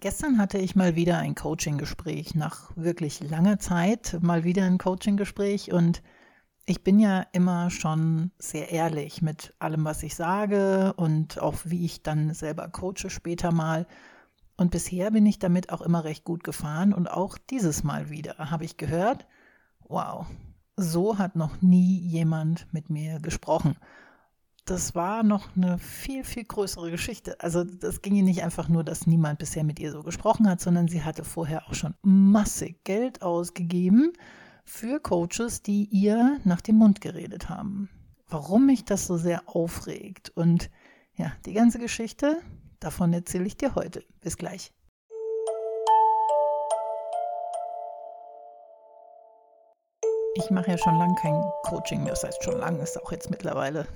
Gestern hatte ich mal wieder ein Coaching-Gespräch, nach wirklich langer Zeit mal wieder ein Coaching-Gespräch und ich bin ja immer schon sehr ehrlich mit allem, was ich sage und auch wie ich dann selber coache später mal. Und bisher bin ich damit auch immer recht gut gefahren und auch dieses Mal wieder habe ich gehört, wow, so hat noch nie jemand mit mir gesprochen das war noch eine viel, viel größere Geschichte. Also das ging ihr nicht einfach nur, dass niemand bisher mit ihr so gesprochen hat, sondern sie hatte vorher auch schon massig Geld ausgegeben für Coaches, die ihr nach dem Mund geredet haben. Warum mich das so sehr aufregt. Und ja, die ganze Geschichte, davon erzähle ich dir heute. Bis gleich. Ich mache ja schon lange kein Coaching mehr. Das heißt, schon lange ist auch jetzt mittlerweile,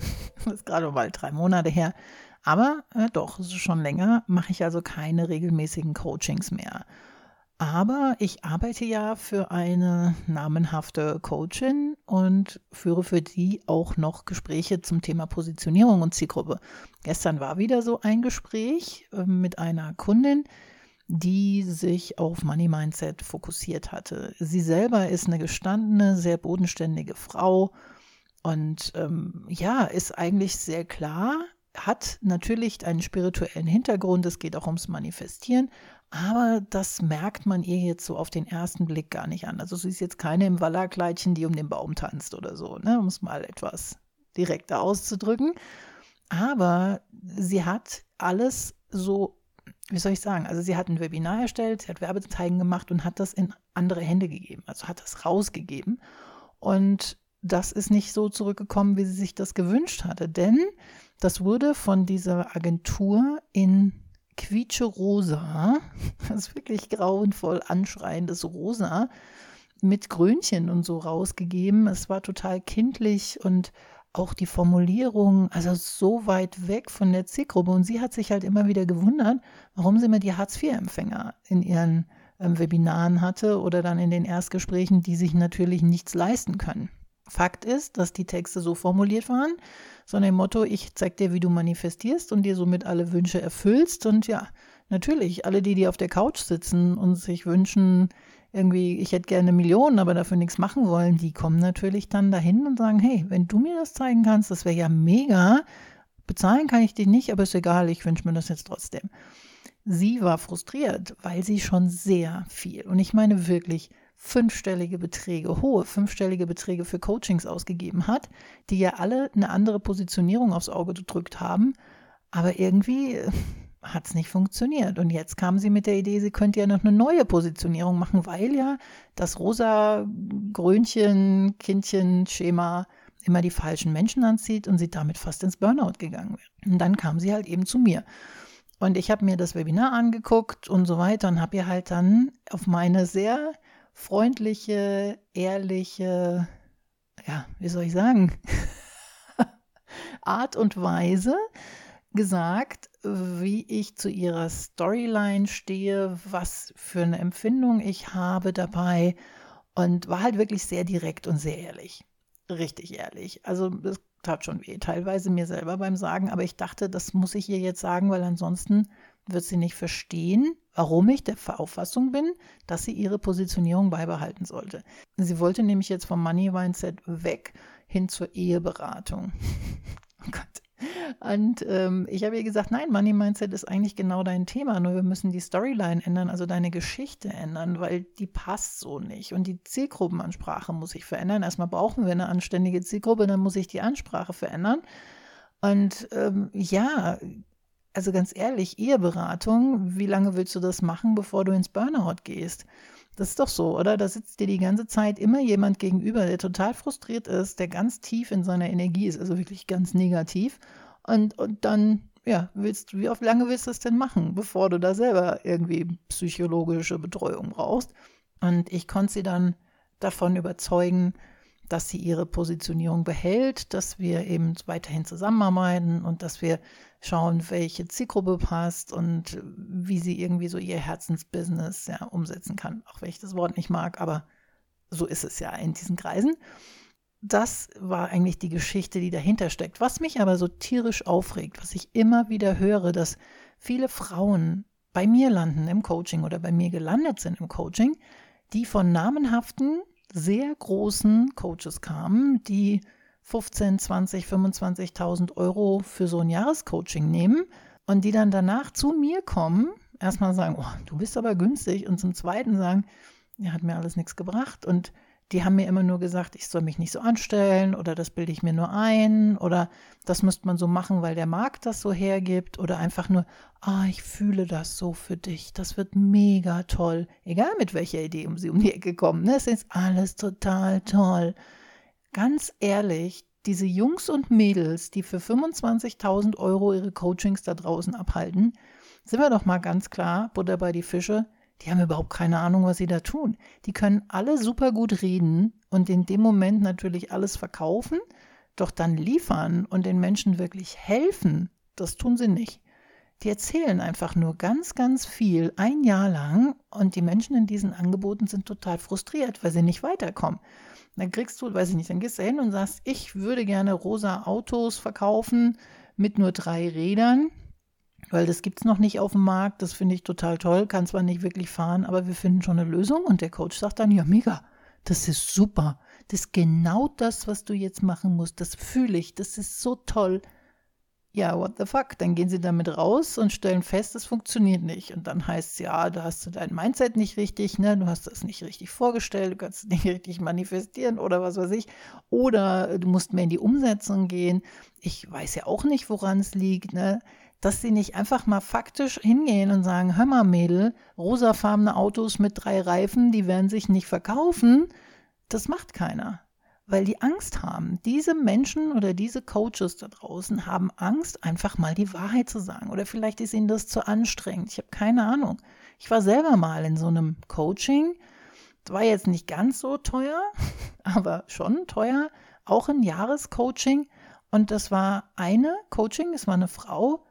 ist gerade mal drei Monate her. Aber äh, doch, schon länger, mache ich also keine regelmäßigen Coachings mehr. Aber ich arbeite ja für eine namenhafte Coachin und führe für die auch noch Gespräche zum Thema Positionierung und Zielgruppe. Gestern war wieder so ein Gespräch äh, mit einer Kundin, die sich auf Money Mindset fokussiert hatte. Sie selber ist eine gestandene, sehr bodenständige Frau und ähm, ja, ist eigentlich sehr klar, hat natürlich einen spirituellen Hintergrund, es geht auch ums Manifestieren, aber das merkt man ihr jetzt so auf den ersten Blick gar nicht an. Also sie ist jetzt keine im Wallerkleidchen, die um den Baum tanzt oder so, ne? um es mal etwas direkter auszudrücken. Aber sie hat alles so wie soll ich sagen, also sie hat ein Webinar erstellt, sie hat Werbezeigen gemacht und hat das in andere Hände gegeben, also hat das rausgegeben. Und das ist nicht so zurückgekommen, wie sie sich das gewünscht hatte, denn das wurde von dieser Agentur in quietsche rosa, das ist wirklich grauenvoll anschreiendes Rosa, mit Grünchen und so rausgegeben. Es war total kindlich und auch die Formulierung, also so weit weg von der Zielgruppe. Und sie hat sich halt immer wieder gewundert, warum sie immer die Hartz-IV-Empfänger in ihren ähm, Webinaren hatte oder dann in den Erstgesprächen, die sich natürlich nichts leisten können. Fakt ist, dass die Texte so formuliert waren, so dem Motto, ich zeig dir, wie du manifestierst und dir somit alle Wünsche erfüllst. Und ja, natürlich, alle die, die auf der Couch sitzen und sich wünschen, irgendwie, ich hätte gerne Millionen, aber dafür nichts machen wollen, die kommen natürlich dann dahin und sagen, hey, wenn du mir das zeigen kannst, das wäre ja mega. Bezahlen kann ich dich nicht, aber ist egal, ich wünsche mir das jetzt trotzdem. Sie war frustriert, weil sie schon sehr viel, und ich meine wirklich fünfstellige Beträge, hohe fünfstellige Beträge für Coachings ausgegeben hat, die ja alle eine andere Positionierung aufs Auge gedrückt haben, aber irgendwie hat es nicht funktioniert. Und jetzt kam sie mit der Idee, sie könnte ja noch eine neue Positionierung machen, weil ja das rosa Grünchen, Kindchen, Schema immer die falschen Menschen anzieht und sie damit fast ins Burnout gegangen wäre. Und dann kam sie halt eben zu mir. Und ich habe mir das Webinar angeguckt und so weiter und habe ihr halt dann auf meine sehr freundliche, ehrliche, ja, wie soll ich sagen, Art und Weise gesagt, wie ich zu ihrer Storyline stehe, was für eine Empfindung ich habe dabei und war halt wirklich sehr direkt und sehr ehrlich. Richtig ehrlich. Also es tat schon weh, teilweise mir selber beim Sagen, aber ich dachte, das muss ich ihr jetzt sagen, weil ansonsten wird sie nicht verstehen, warum ich der Auffassung bin, dass sie ihre Positionierung beibehalten sollte. Sie wollte nämlich jetzt vom Money Mindset weg hin zur Eheberatung. oh Gott. Und ähm, ich habe ihr gesagt, nein, Money Mindset ist eigentlich genau dein Thema, nur wir müssen die Storyline ändern, also deine Geschichte ändern, weil die passt so nicht. Und die Zielgruppenansprache muss ich verändern. Erstmal brauchen wir eine anständige Zielgruppe, dann muss ich die Ansprache verändern. Und ähm, ja, also ganz ehrlich, Eheberatung, wie lange willst du das machen, bevor du ins Burnout gehst? Das ist doch so, oder? Da sitzt dir die ganze Zeit immer jemand gegenüber, der total frustriert ist, der ganz tief in seiner Energie ist, also wirklich ganz negativ. Und, und dann, ja, willst wie oft lange willst du das denn machen, bevor du da selber irgendwie psychologische Betreuung brauchst? Und ich konnte sie dann davon überzeugen, dass sie ihre Positionierung behält, dass wir eben weiterhin zusammenarbeiten und dass wir schauen, welche Zielgruppe passt und wie sie irgendwie so ihr Herzensbusiness ja, umsetzen kann. Auch wenn ich das Wort nicht mag, aber so ist es ja in diesen Kreisen. Das war eigentlich die Geschichte, die dahinter steckt. Was mich aber so tierisch aufregt, was ich immer wieder höre, dass viele Frauen bei mir landen im Coaching oder bei mir gelandet sind im Coaching, die von namenhaften, sehr großen Coaches kamen, die 15, 20, 25.000 Euro für so ein Jahrescoaching nehmen und die dann danach zu mir kommen, erstmal sagen, oh, du bist aber günstig und zum Zweiten sagen, ja, hat mir alles nichts gebracht und die haben mir immer nur gesagt, ich soll mich nicht so anstellen oder das bilde ich mir nur ein oder das müsste man so machen, weil der Markt das so hergibt oder einfach nur, ah, ich fühle das so für dich, das wird mega toll. Egal mit welcher Idee um sie um die Ecke kommen, ne? es ist alles total toll. Ganz ehrlich, diese Jungs und Mädels, die für 25.000 Euro ihre Coachings da draußen abhalten, sind wir doch mal ganz klar, Butter bei die Fische, die haben überhaupt keine Ahnung, was sie da tun. Die können alle super gut reden und in dem Moment natürlich alles verkaufen, doch dann liefern und den Menschen wirklich helfen, das tun sie nicht. Die erzählen einfach nur ganz, ganz viel ein Jahr lang und die Menschen in diesen Angeboten sind total frustriert, weil sie nicht weiterkommen. Dann kriegst du, weiß ich nicht, dann gehst du hin und sagst, ich würde gerne rosa Autos verkaufen mit nur drei Rädern weil das gibt es noch nicht auf dem Markt. Das finde ich total toll. Kann zwar nicht wirklich fahren, aber wir finden schon eine Lösung. Und der Coach sagt dann, ja, mega, das ist super. Das ist genau das, was du jetzt machen musst. Das fühle ich. Das ist so toll. Ja, what the fuck? Dann gehen sie damit raus und stellen fest, es funktioniert nicht. Und dann heißt es, ja, da hast du dein Mindset nicht richtig, ne? Du hast das nicht richtig vorgestellt, du kannst es nicht richtig manifestieren oder was weiß ich. Oder du musst mehr in die Umsetzung gehen. Ich weiß ja auch nicht, woran es liegt, ne? Dass sie nicht einfach mal faktisch hingehen und sagen, hör mal Mädel, rosafarbene Autos mit drei Reifen, die werden sich nicht verkaufen. Das macht keiner, weil die Angst haben. Diese Menschen oder diese Coaches da draußen haben Angst, einfach mal die Wahrheit zu sagen. Oder vielleicht ist ihnen das zu anstrengend. Ich habe keine Ahnung. Ich war selber mal in so einem Coaching. Das war jetzt nicht ganz so teuer, aber schon teuer. Auch ein Jahrescoaching. Und das war eine Coaching, das war eine Frau,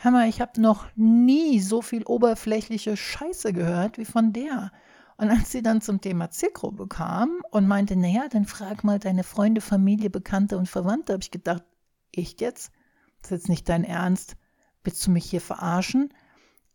Hör mal, ich habe noch nie so viel oberflächliche Scheiße gehört wie von der. Und als sie dann zum Thema Zielgruppe kam und meinte, naja, dann frag mal deine Freunde, Familie, Bekannte und Verwandte, habe ich gedacht, ich jetzt? Das ist jetzt nicht dein Ernst. Willst du mich hier verarschen?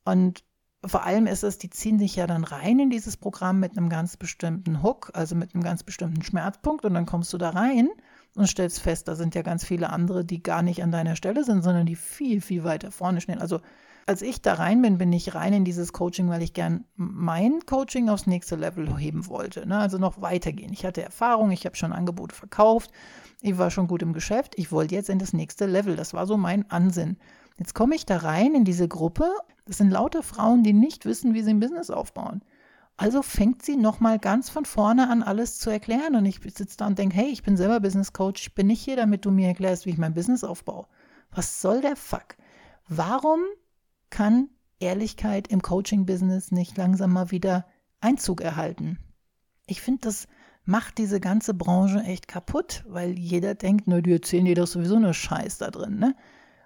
Und vor allem ist es, die ziehen sich ja dann rein in dieses Programm mit einem ganz bestimmten Hook, also mit einem ganz bestimmten Schmerzpunkt und dann kommst du da rein und stellst fest, da sind ja ganz viele andere, die gar nicht an deiner Stelle sind, sondern die viel, viel weiter vorne stehen. Also als ich da rein bin, bin ich rein in dieses Coaching, weil ich gern mein Coaching aufs nächste Level heben wollte. Ne? Also noch weitergehen. Ich hatte Erfahrung, ich habe schon Angebote verkauft, ich war schon gut im Geschäft, ich wollte jetzt in das nächste Level. Das war so mein Ansinn. Jetzt komme ich da rein in diese Gruppe. Das sind lauter Frauen, die nicht wissen, wie sie ein Business aufbauen. Also fängt sie nochmal ganz von vorne an, alles zu erklären. Und ich sitze da und denke, hey, ich bin selber Business Coach, ich bin nicht hier, damit du mir erklärst, wie ich mein Business aufbaue. Was soll der Fuck? Warum kann Ehrlichkeit im Coaching-Business nicht langsam mal wieder Einzug erhalten? Ich finde, das macht diese ganze Branche echt kaputt, weil jeder denkt, na, die erzählen dir doch sowieso nur Scheiß da drin, ne?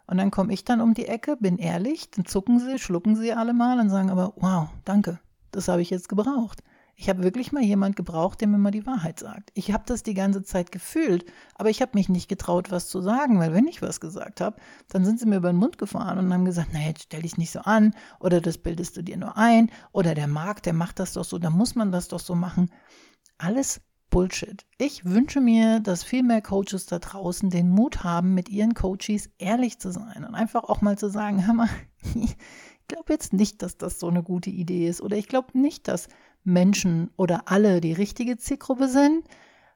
Und dann komme ich dann um die Ecke, bin ehrlich, dann zucken sie, schlucken sie alle mal und sagen aber, wow, danke, das habe ich jetzt gebraucht. Ich habe wirklich mal jemand gebraucht, der mir mal die Wahrheit sagt. Ich habe das die ganze Zeit gefühlt, aber ich habe mich nicht getraut, was zu sagen, weil wenn ich was gesagt habe, dann sind sie mir über den Mund gefahren und haben gesagt, na jetzt stell dich nicht so an oder das bildest du dir nur ein oder der Markt, der macht das doch so, da muss man das doch so machen. Alles Bullshit. Ich wünsche mir, dass viel mehr Coaches da draußen den Mut haben, mit ihren Coaches ehrlich zu sein und einfach auch mal zu sagen, hör mal, glaube jetzt nicht, dass das so eine gute Idee ist. Oder ich glaube nicht, dass Menschen oder alle die richtige Zielgruppe sind.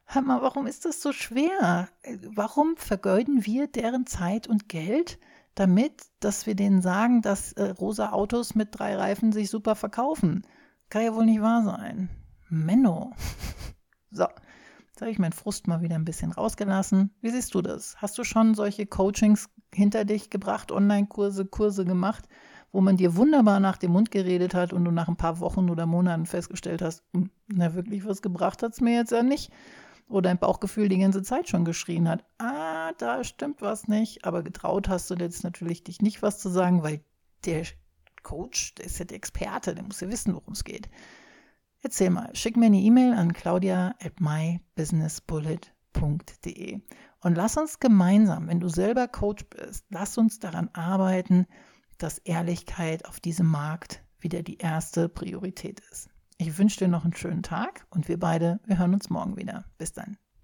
Hör mal, warum ist das so schwer? Warum vergeuden wir deren Zeit und Geld damit, dass wir denen sagen, dass äh, rosa Autos mit drei Reifen sich super verkaufen? Kann ja wohl nicht wahr sein. Menno. so, jetzt habe ich meinen Frust mal wieder ein bisschen rausgelassen. Wie siehst du das? Hast du schon solche Coachings hinter dich gebracht, Online-Kurse, Kurse gemacht? Wo man dir wunderbar nach dem Mund geredet hat und du nach ein paar Wochen oder Monaten festgestellt hast, hm, na wirklich was gebracht hat es mir jetzt ja nicht. Oder dein Bauchgefühl die ganze Zeit schon geschrien hat, ah, da stimmt was nicht, aber getraut hast du jetzt natürlich dich nicht was zu sagen, weil der Coach, der ist ja der Experte, der muss ja wissen, worum es geht. Erzähl mal, schick mir eine E-Mail an claudia at mybusinessbullet.de und lass uns gemeinsam, wenn du selber Coach bist, lass uns daran arbeiten, dass Ehrlichkeit auf diesem Markt wieder die erste Priorität ist. Ich wünsche dir noch einen schönen Tag und wir beide, wir hören uns morgen wieder. Bis dann.